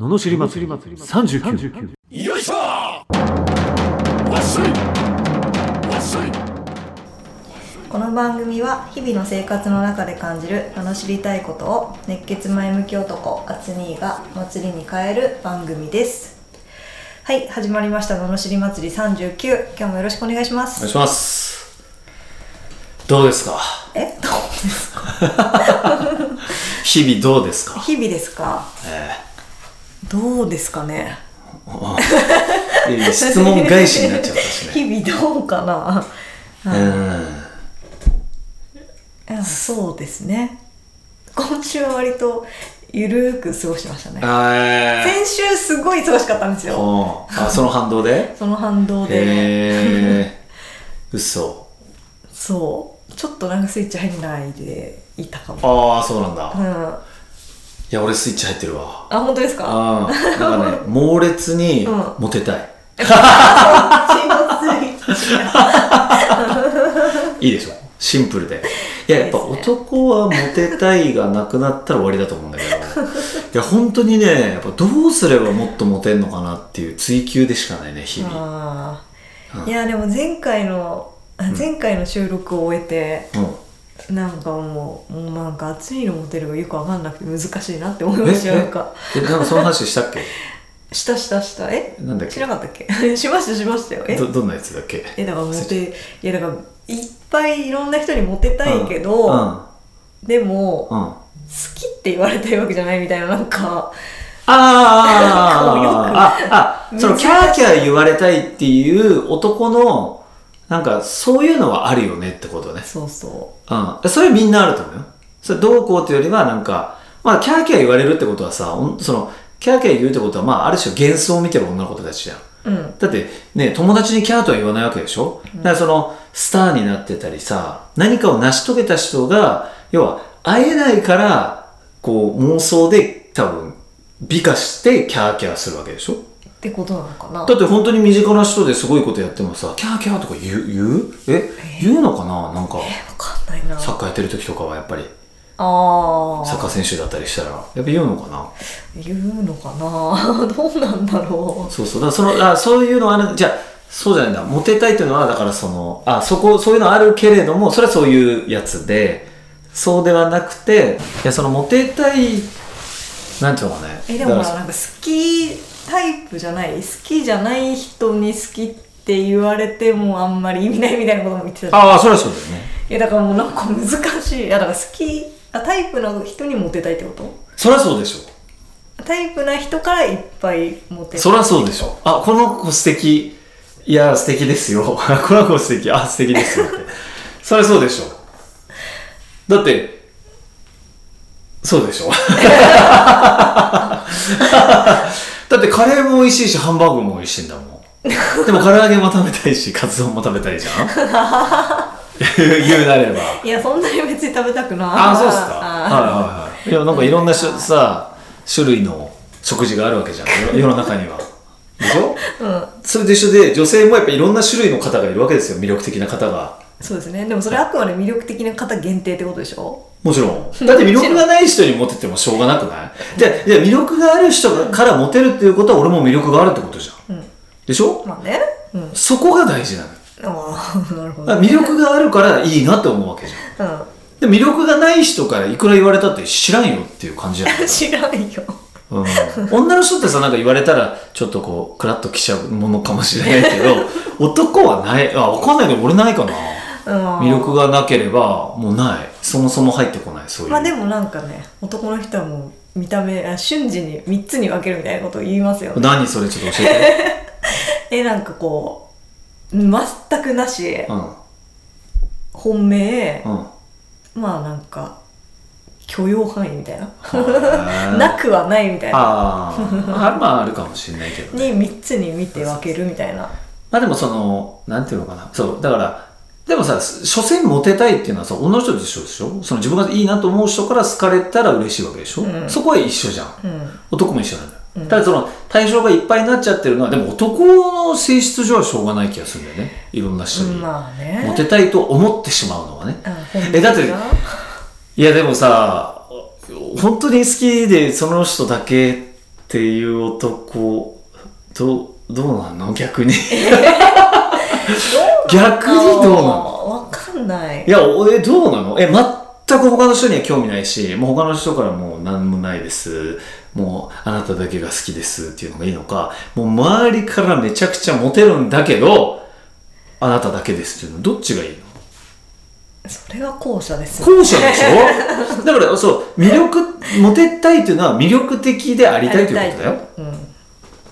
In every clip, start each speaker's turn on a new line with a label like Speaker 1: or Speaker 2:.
Speaker 1: ののしり祭り。39
Speaker 2: よいしょ！わっしょい！わっしょい！
Speaker 3: この番組は日々の生活の中で感じる罵りたいことを熱血前向き男アツニーが祭りに変える番組です。はい始まりました。罵り祭り39今日もよろしくお願いします。
Speaker 4: お願いします。どうですか？
Speaker 3: え？どうですか？
Speaker 4: 日々どうですか？
Speaker 3: 日々ですか？
Speaker 4: え
Speaker 3: どうですかね？
Speaker 4: 質問返しになっちゃったしね。
Speaker 3: 日々どうかな？
Speaker 4: うん。
Speaker 3: うん。そうですね。今週は割とゆるーく過ごしてましたね。先週すごい忙しかったんです
Speaker 4: ー
Speaker 3: よ。
Speaker 4: あその反動で？
Speaker 3: その反動で、
Speaker 4: へえ嘘。
Speaker 3: そう。ちょっとなんかスイッチ入んないでいたかも。
Speaker 4: ああそうなんだ、い
Speaker 3: うんあ
Speaker 4: や俺スイッチ入ってるわ。
Speaker 3: 本当ですか？
Speaker 4: ああなんかね 猛烈に
Speaker 3: うん。
Speaker 4: モテたい、いいでしょ？シンプルで。いややっぱ
Speaker 3: いいですね。
Speaker 4: 男はモテたいがなくなったら終わりだと思うんだけど。いや本当にねやっぱどうすればもっとモテんのかなっていう追求でしかないね日々。
Speaker 3: いやでも前回のあ前回の収録を終えて、
Speaker 4: うん
Speaker 3: なんかもうもうなんか暑いのモテるがよくわかんなくて難しいなって思いましたよ
Speaker 4: え
Speaker 3: なんか。
Speaker 4: えなんかその話したっけ？
Speaker 3: したしたした。え？
Speaker 4: なんだっけ？
Speaker 3: しなかったっけ？しましたしましたよ。え？
Speaker 4: どどんなやつだっけ？
Speaker 3: えだからモテいやだからいっぱいいろんな人にモテたいけど、
Speaker 4: うん
Speaker 3: でも、
Speaker 4: うん、うん、
Speaker 3: 好きって言われたいわけじゃないみたいななんか。
Speaker 4: あーああ。そのキャーキャー言われたいっていう男のなんかそういうのはあるよねってことね
Speaker 3: そうそ
Speaker 4: うん。それみんなあると思うよ。それどうこうというよりは、なんか、まあ、キャーキャー言われるってことはさ、その、キャーキャー言うってことは、まあ、ある種幻想を見てる女の子たちじゃん。
Speaker 3: ううん
Speaker 4: だって、ね、友達にキャーとは言わないわけでしょ、だからその、スターになってたりさ、何かを成し遂げた人が、要は、会えないから、こう、妄想で多分、美化してキャーキャーするわけでしょ？
Speaker 3: ってことなのかな？
Speaker 4: だって本当に身近な人ですごいことやってもさ、キャーキャーとか言う言う？え？言うのかな？なんか、
Speaker 3: わかんないな。
Speaker 4: サッカーやってる時とかはやっぱり。
Speaker 3: あ
Speaker 4: サッカー
Speaker 3: あ
Speaker 4: 選手だったりしたらやっぱ言うのかな？
Speaker 3: 言うのかな？どうなんだろ
Speaker 4: そうそう。だそのあそういうのはあるじゃあそうじゃないんだ。モテたいっていうのはだからそのあそこそういうのあるけれどもそれはそういうやつでそうではなくていやそのモテたいなんていうのかね。
Speaker 3: うえでもなんか好きタイプじゃない好きじゃない人に好きって言われてもあんまり意味ないみたいなことも言ってたじゃん。
Speaker 4: ああそれはそうだよね。
Speaker 3: いやだからもうなんか難しい。いやだから好きあタイプの人にモテたいってこと？
Speaker 4: そりゃそうでしょ
Speaker 3: タイプな人からいっぱいモテたい
Speaker 4: そりゃそうでしょあこの子素敵。いや素敵ですよ。この子素敵。あ素敵ですよ。ってそりゃそうでしょだってそうでしょだってカレーも美味しいしハンバーグも美味しいんだもん。でも唐揚げも食べたいしカツ丼も食べたいじゃん？言うなれば。
Speaker 3: いやそんなに別に食べたくない。
Speaker 4: ああそうっすか？はい
Speaker 3: あ
Speaker 4: はいはい。いやなんかいろんなしゅさ種類の食事があるわけじゃん。世世の中には。でしょ？
Speaker 3: ーうん。
Speaker 4: それと一緒で女性もやっぱいろんな種類の方がいるわけですよ魅力的な方が
Speaker 3: そうですねでもそれあくまで魅力的な方限定ってことでしょ
Speaker 4: もちろん。だって魅力がない人にモテてもしょうがなくない？でで魅力がある人からモテるっていうことは俺も魅力があるってことじゃん、
Speaker 3: うん。
Speaker 4: でしょ？
Speaker 3: まあね。うん。
Speaker 4: そこが大事なのよ。
Speaker 3: ああ なるほど
Speaker 4: だから魅力があるからいいなって思うわけじゃん。
Speaker 3: う
Speaker 4: で魅力がない人からいくら言われたって知らんよっていう感じじゃない
Speaker 3: ん。知らんよ。
Speaker 4: うん、女の人ってさなんか言われたらちょっとこうクラッときちゃうものかもしれないけど男はない。あ分かんないけど俺ないかな。
Speaker 3: うん
Speaker 4: 魅力がなければもうない。そもそも入ってこないそういう、
Speaker 3: まあでもなんかね男の人はもう見た目あ瞬時に3つに分けるみたいなことを言いますよね。
Speaker 4: 何それちょっと教え
Speaker 3: えなんかこう全くなし
Speaker 4: てうん。
Speaker 3: 本命
Speaker 4: うん。
Speaker 3: まあなんか許容範囲みたいな。
Speaker 4: は
Speaker 3: なくはないみたいな。
Speaker 4: あまああるかもしれないけどね。
Speaker 3: に3つに見て分けるみたいな。
Speaker 4: まあでもそのなんていうのかな。そうだからでもさ所詮モテたいっていうのはさ女の人と一緒でしょ？その自分がいいなと思う人から好かれたら嬉しいわけでしょ、
Speaker 3: うん。
Speaker 4: そこは一緒じゃん。
Speaker 3: うん。
Speaker 4: 男も一緒なんだよ、
Speaker 3: うん。
Speaker 4: ただその対象がいっぱいになっちゃってるのはでも男の性質上はしょうがない気がするんだよね。いろんな人に、
Speaker 3: まあね。
Speaker 4: モテたいと思ってしまうのはね。えだって
Speaker 3: が
Speaker 4: いやでもさ本当に好きでその人だけっていう男どどうなんの？逆に 逆にどうなの？
Speaker 3: わかんない。
Speaker 4: いや俺どうなの？え全く他の人には興味ないしもう他の人からもう何もないです。もうあなただけが好きですっていうのがいいのか。もう周りからめちゃくちゃモテるんだけどあなただけですっていうのどっちがいいの？
Speaker 3: それは後者です
Speaker 4: 後者でしょ？だからそう魅力モテたいっていうのは魅力的でありたいということだよ。
Speaker 3: うん。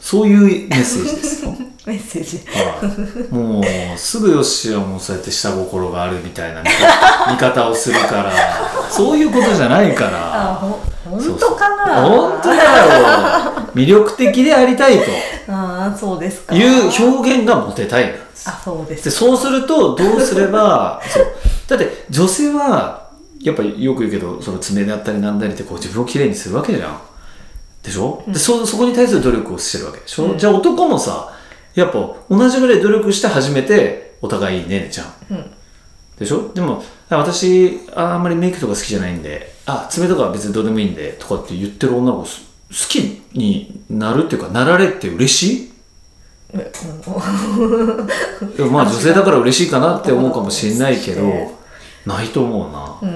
Speaker 4: そういうメッセージですよ
Speaker 3: メッセージ。
Speaker 4: はいもうすぐよしはもうそうやって下心があるみたいな 見方をするから。そういうことじゃないから。
Speaker 3: あほ本当かな？
Speaker 4: 本当だよ。魅力的でありたいと。
Speaker 3: ああそうですか。
Speaker 4: いう表現がモテたいなんです。
Speaker 3: あそうです
Speaker 4: でそうするとどうすれば そう。だって女性はやっぱりよく言うけどその爪だったりなんだりってこう自分をきれいにするわけじゃんでしょ、でそそこに対する努力をしてるわけでしょ、じゃあ男もさやっぱ同じぐらい努力して初めてお互いねじゃん。
Speaker 3: うん。
Speaker 4: でしょ？でも私ああんまりメイクとか好きじゃないんであ爪とかは別にどうでもいいんでとかって言ってる女の子す好きになるっていうかなられって嬉しい？
Speaker 3: うん。
Speaker 4: いやまあ女性だから嬉しいかなって思うかもしれないけど ないと思うな。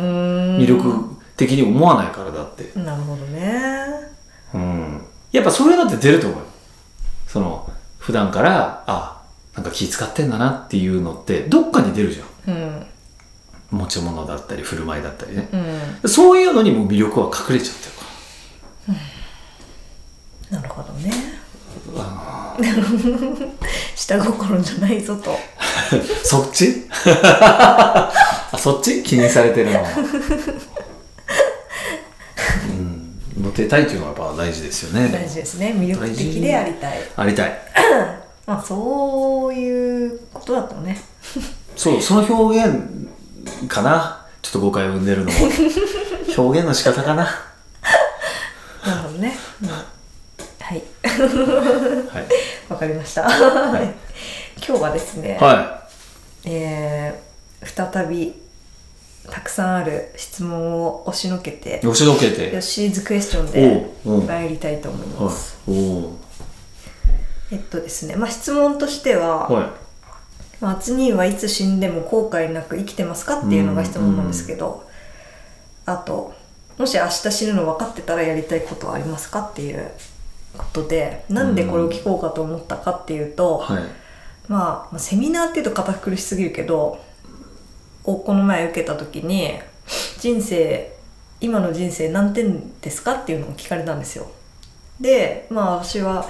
Speaker 4: 魅力的に思わないからだって。
Speaker 3: なるほどね。
Speaker 4: うん。やっぱそういうのって出ると思うよ。その普段からあなんか気使ってんだなっていうのってどっかに出るじゃん。
Speaker 3: うん。
Speaker 4: 持ち物だったり振る舞いだったりね。
Speaker 3: うん。
Speaker 4: そういうのにも魅力は隠れちゃってるから
Speaker 3: なるほどね。下心じゃないぞと。
Speaker 4: そっち？あそっち？気にされてるのは。うん、モテたいというのはやっぱ大事ですよね。
Speaker 3: 大事ですね魅力的でありたい
Speaker 4: ありたい。
Speaker 3: まあそういうことだったのね
Speaker 4: そう、その表現かな。ちょっと誤解を生んでるのは。表現の仕方かな。
Speaker 3: なるほどね、うん、はい
Speaker 4: はい。
Speaker 3: わかりました、はい今日はですね、
Speaker 4: はい
Speaker 3: えー再びたくさんある質問を押しのけて
Speaker 4: い。押しのけて。
Speaker 3: ヨッシーズクエスチョンで参りたいと思い
Speaker 4: はい
Speaker 3: ます、。
Speaker 4: おお。
Speaker 3: えっとですねまあ質問としては、
Speaker 4: はい。
Speaker 3: まあ、アツニーはいつ死んでも後悔なく生きてますかっていうのが質問なんですけど、あともし明日死ぬの分かってたらやりたいことはありますかっていうことでなんでこれを聞こうかと思ったかっていうと、
Speaker 4: はい。
Speaker 3: まあ、まあセミナーっていうと堅苦しすぎるけどをこの前受けた時に人生今の人生何点ですかっていうのを聞かれたんですよ。でまあ私は、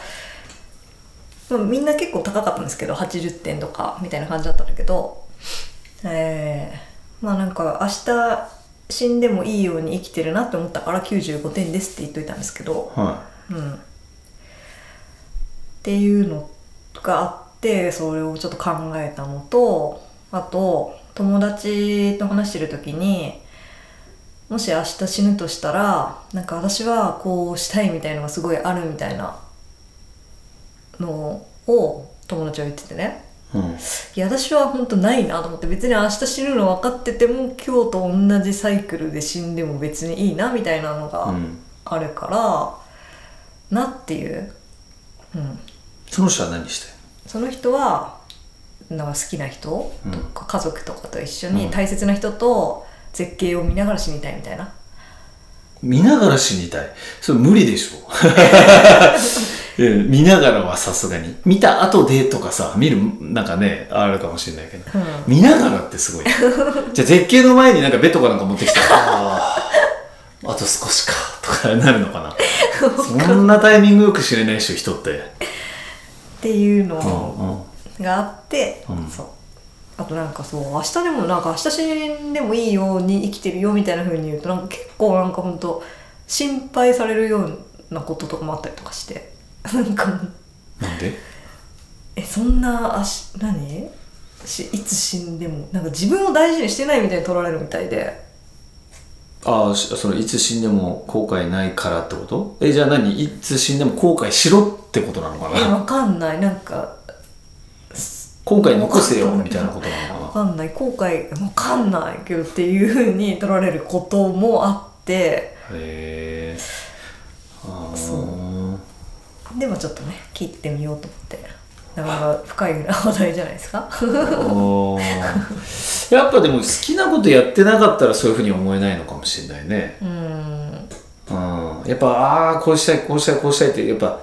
Speaker 3: まあ、みんな結構高かったんですけど80点とかみたいな感じだったんだけどえー、まあなんか明日死んでもいいように生きてるなって思ったから95点ですって言っといたんですけど
Speaker 4: は
Speaker 3: うん、っていうのがあってそれをちょっと考えたのとあと友達と話してる時にもし明日死ぬとしたらなんか私はこうしたいみたいのがすごいあるみたいなのを友達は言っててね
Speaker 4: い。うん。
Speaker 3: いや私は本当ないなと思って別に明日死ぬの分かってても今日と同じサイクルで死んでも別にいいなみたいなのが、
Speaker 4: うん。
Speaker 3: あるからなっていう、うん、
Speaker 4: その人は何して
Speaker 3: その人はなんか好きな人とか家族とかと一緒に大切な人と絶景を見ながら死にたいみたいな、
Speaker 4: 見ながら死にたい。それ無理でしょ。うん見ながらはさすがに。見た後でとかさ、見る、なんかね、あるかもしれないけど。
Speaker 3: うん
Speaker 4: 見ながらってすごい。じゃあ絶景の前になんかベッドかなんか持ってきて、あーあと少しか、とかなるのかな。そんなタイミングよく知れないでしょ、人って。
Speaker 3: っていう
Speaker 4: うん
Speaker 3: の
Speaker 4: うん。
Speaker 3: があって、
Speaker 4: うん。
Speaker 3: そう。あとなんかそう明日でもなんか明日死んでもいいように生きてるよみたいな風に言うとなんか結構なんかほんと心配されるようなこととかもあったりとかして。なんか
Speaker 4: なんで？
Speaker 3: えそんなあし何？しいつ死んでもなんか自分を大事にしてないみたいに取られるみたいで。
Speaker 4: ああ、しそのいつ死んでも後悔ないからってこと？え、じゃあ何？いつ死んでも後悔しろってことなのかな？
Speaker 3: えわかんない。なんか
Speaker 4: 後悔残せよ、みたいなことなのか
Speaker 3: わかんない。後悔わかんないけどっていう風に取られることもあって。
Speaker 4: なへえ。
Speaker 3: そでもちょっとね切ってみようと思って。なかなか深い話題じゃないですか？
Speaker 4: やっぱでも好きなことやってなかったらそういうふうに思えないのかもしれないね。
Speaker 3: うん。
Speaker 4: うん、やっぱああーこうしたいこうしたいこうしたいってやっぱ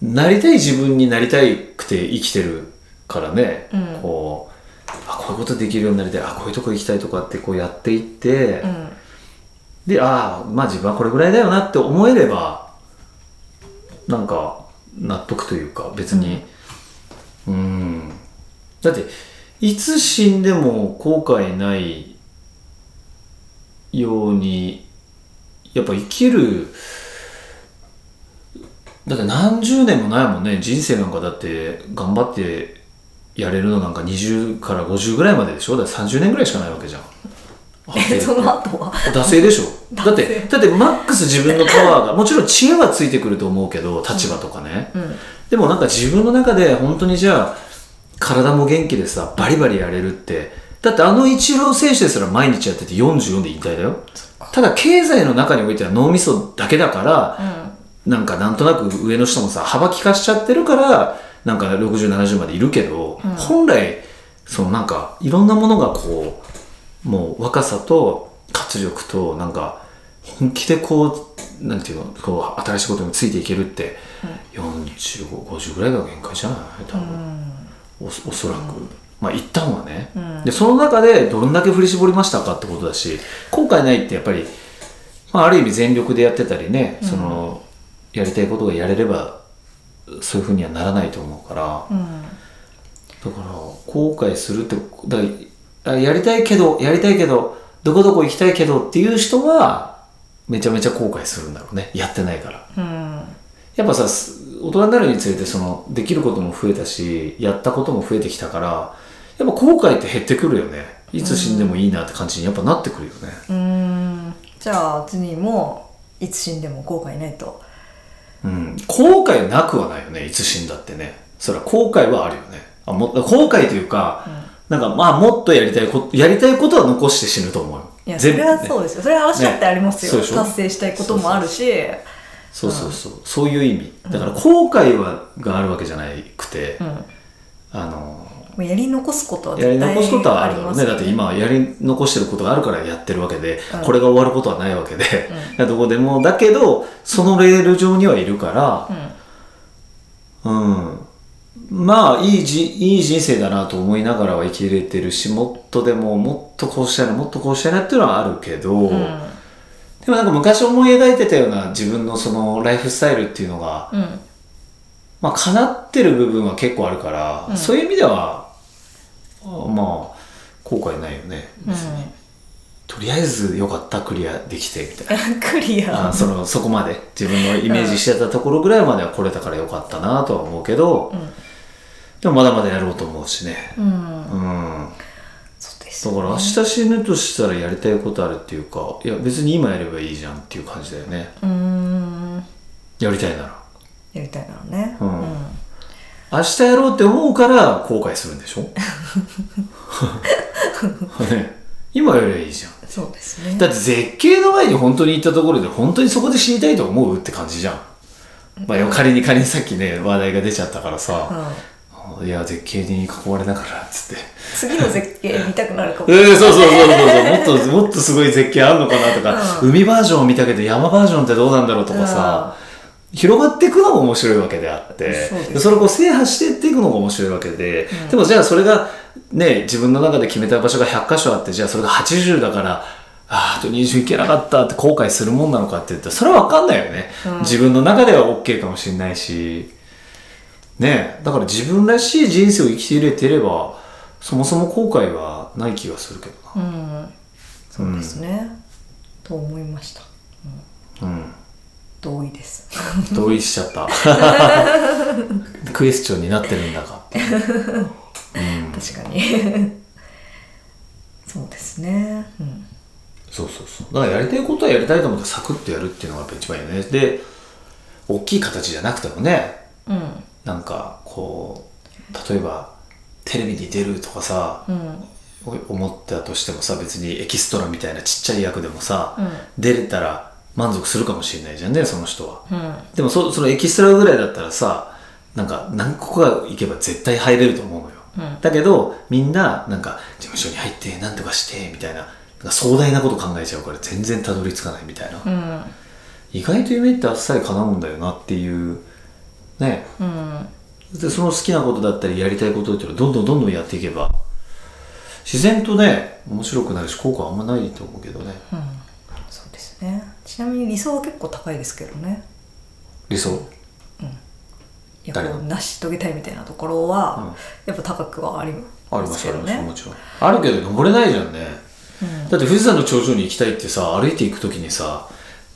Speaker 4: なりたい自分になりたいくて生きてるからね、
Speaker 3: うん。
Speaker 4: こうあこういうことできるようになりたいあこういうとこ行きたいとかってこうやっていって、
Speaker 3: うん。
Speaker 4: でああまあ自分はこれぐらいだよなって思えればなんか納得というか別に。うん。だっていつ死んでも後悔ないようにやっぱ生きるだって何十年もないもんね人生なんかだって頑張ってやれるのなんか20から50ぐらいまででしょ？だって30年ぐらいしかないわけじゃん。
Speaker 3: えその後は？
Speaker 4: 惰性でしょ？だってだってマックス自分のパワーがもちろん知恵はついてくると思うけど立場とかね、
Speaker 3: うん
Speaker 4: でもなんか自分の中で本当にじゃあ体も元気でさバリバリやれるって。だってあのイチロー選手ですら毎日やってて44で引退だよ。ただ経済の中においては脳みそだけだから、なんかなんとなく上の人もさ幅利かしちゃってるからなんか6070までいるけど、本来そのなんかいろんなものがこうもう若さと活力となんか本気でこうなんていうのこう新しいことについていけるって、4550ぐらいが限界じゃない多分、おおそらく、まあ一旦はね、でその中でどんだけ振り絞りましたかってことだし後悔ないってやっぱり、まあ、ある意味全力でやってたりね、そのやりたいことがやれればそういうふうにはならないと思うから、
Speaker 3: うん。
Speaker 4: だから後悔するってだやりたいけどやりたいけどどこどこ行きたいけどっていう人はめちゃめちゃ後悔するんだろうね。やってないから。
Speaker 3: うん。
Speaker 4: やっぱさす大人になるにつれてそのできることも増えたしやったことも増えてきたからやっぱ後悔って減ってくるよね。いつ死んでもいいなって感じにやっぱなってくるよね、
Speaker 3: うん。じゃあ次にもいつ死んでも後悔ないと
Speaker 4: うん、後悔なくはないよねいつ死んだってね。それは後悔はあるよね。あも後悔というか、なんかまあもっとやりたいことやりたいことは残して死ぬと思うよ。
Speaker 3: いやそれは
Speaker 4: ね
Speaker 3: そうですよ。それは話だってありますよ、
Speaker 4: ね。
Speaker 3: 達成したいこともあるし。
Speaker 4: そうそうそう、そういう意味。だから後悔はがあるわけじゃなくて、
Speaker 3: うん。
Speaker 4: あの
Speaker 3: やり残すことは
Speaker 4: やり残すことはあるだろうね。だって今やり残してることがあるからやってるわけで、
Speaker 3: うん。
Speaker 4: これが終わることはないわけで、どこでも。だけどそのレール上にはいるからうん、まあいいじいい人生だなと思いながらは生きれてるしもっとでももっとこうしたいなもっとこうしたいなっていうのはあるけど、
Speaker 3: うん。
Speaker 4: でもなんか昔思い描いてたような自分のそのライフスタイルっていうのが、
Speaker 3: うん。
Speaker 4: まあ叶ってる部分は結構あるから、そういう意味ではあまあ後悔ないよね。別に、とりあえずよかったクリアできてみたいな。
Speaker 3: う んクリア。
Speaker 4: あそのそこまで自分のイメージしてたところぐらいまでは来れたからよかったなとは思うけど、でもまだまだやろうと思うしね。
Speaker 3: うん。
Speaker 4: うん。
Speaker 3: そうです
Speaker 4: だから明日死ぬとしたらやりたいことあるっていうかいや別に今やればいいじゃんっていう感じだよね。
Speaker 3: うーん。
Speaker 4: やりたいなら。
Speaker 3: やりたいならね。
Speaker 4: うん明日やろうって思うから後悔するんでしょ？ね。今やればいいじゃん。
Speaker 3: そうですね。
Speaker 4: だって絶景の前に本当に行ったところで本当にそこで死にたいと思うって感じじゃん。まあ、仮に仮にさっきね話題が出ちゃったからさ、いや絶景に囲まれながらっつって。
Speaker 3: 次の絶景見たくなるかも。
Speaker 4: えー、そうそうそうそうそう。もっともっとすごい絶景あんのかなとか、海バージョンを見たけど山バージョンってどうなんだろうとかさ、広がっていくのが面白いわけであって
Speaker 3: そ
Speaker 4: れを制覇していっていくのが面白いわけで、でもじゃあそれがね自分の中で決めた場所が100箇所あってじゃあそれが80だからあーあと20いけなかったって後悔するもんなのかって言ったらそれは分かんないよね、自分の中では OK かもしれないし。ねだから自分らしい人生を生きて入れてればそもそも後悔はない気がするけどな。
Speaker 3: うん。そうですね、と思いました。
Speaker 4: うん
Speaker 3: 同意です。
Speaker 4: 同意しちゃった。クエスチョンになってるんだか。っていう
Speaker 3: 確かに。そうですね。うん。
Speaker 4: そうそうそう。だからやりたいことはやりたいと思ってサクッとやるっていうのがやっぱ一番いいよね。で大きい形じゃなくてもね
Speaker 3: うん。
Speaker 4: なんかこう例えばテレビに出るとかさ、
Speaker 3: うん。
Speaker 4: 思ったとしてもさ別にエキストラみたいなちっちゃい役でもさ、
Speaker 3: うん。
Speaker 4: 出れたら満足するかもしれないじゃんねその人は、
Speaker 3: うん。
Speaker 4: でもそそのエキストラぐらいだったらさなんか何個か行けば絶対入れると思うのよ、
Speaker 3: うん。
Speaker 4: だけどみんななんか事務所に入って何とかしてみたいななんか壮大なこと考えちゃうから全然たどり着かないみたいな、
Speaker 3: うん。
Speaker 4: 意外と夢ってあっさり叶うんだよなっていうね。
Speaker 3: うん。
Speaker 4: でその好きなことだったりやりたいことっていうのをどんどんどんどんやっていけば自然とね面白くなるし効果はあんまないと思うけどね。
Speaker 3: そうですねちなみに理想は結構高いですけどね。
Speaker 4: 理想？
Speaker 3: いや
Speaker 4: 誰の
Speaker 3: こう成し遂げたいみたいなところは、やっぱ高くはありまけど
Speaker 4: ますすあります
Speaker 3: ね
Speaker 4: もちろん。あるけど登れないじゃんね、だって富士山の頂上に行きたいってさ歩いていく時にさ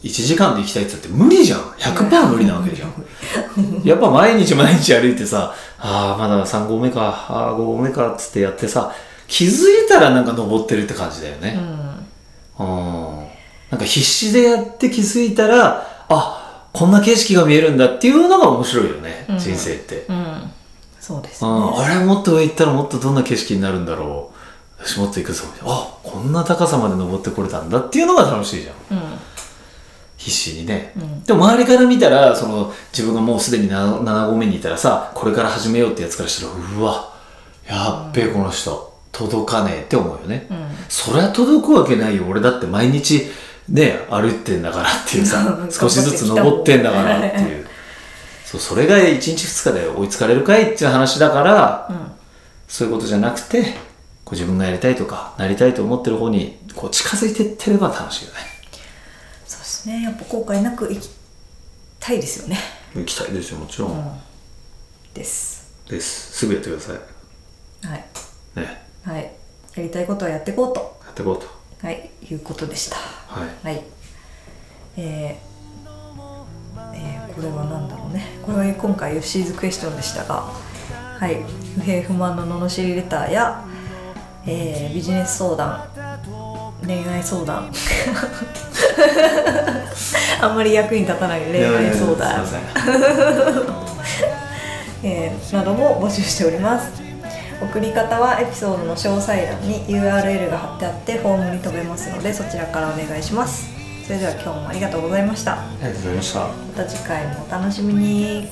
Speaker 4: 1時間で行きたいって言ったって無理じゃん。100%無理なわけじゃん。やっぱ毎日毎日歩いてさああまだ3合目かああ5合目かっつってやってさ気づいたらなんか登ってるって感じだよね。うんなんか必死でやって気づいたらあこんな景色が見えるんだっていうのが面白いよね、人生って。
Speaker 3: うん、うん、そうですね。
Speaker 4: うん、あれもっと上行ったらもっとどんな景色になるんだろう。よしもっと行くぞ。あこんな高さまで登ってこれたんだっていうのが楽しいじゃん。
Speaker 3: うん。
Speaker 4: 必死にね、でも周りから見たらその自分がもうすでに 7, 7合目にいたらさこれから始めようってやつからしたらうわやっべえこの人。届かねえって思うよね、そりゃ届くわけないよ。俺だって毎日ね歩いてんだからっていうさ
Speaker 3: うん
Speaker 4: 少しずつ登ってんだからっていう。そうそれが1日2日で追いつかれるかいっていう話だから、そういうことじゃなくてこう自分がやりたいとかなりたいと思ってる方にこう近づいてってれば楽しいよね。
Speaker 3: そうですね。やっぱ後悔なく生きたいですよね。
Speaker 4: 行きたいですよもちろん、
Speaker 3: です。
Speaker 4: です。すぐやってください。
Speaker 3: はい。
Speaker 4: ね。
Speaker 3: はい。やりたいことはやっていこうと。
Speaker 4: やっていこうと
Speaker 3: はいいうことでした。
Speaker 4: はい。
Speaker 3: はい。えーえーこれは何だろうね。これは今回ヨッシーズクエスチョンでしたがはい。不平不満の罵りレターや、えービジネス相談恋愛相談。あんまり役に立たない恋愛相談。えーなども募集しております送り方はエピソードの詳細欄に URL が貼ってあってフォームに飛べますのでそちらからお願いします。それでは今日もありがとうございました。
Speaker 4: ありがとうございました。
Speaker 3: また次回もお楽しみに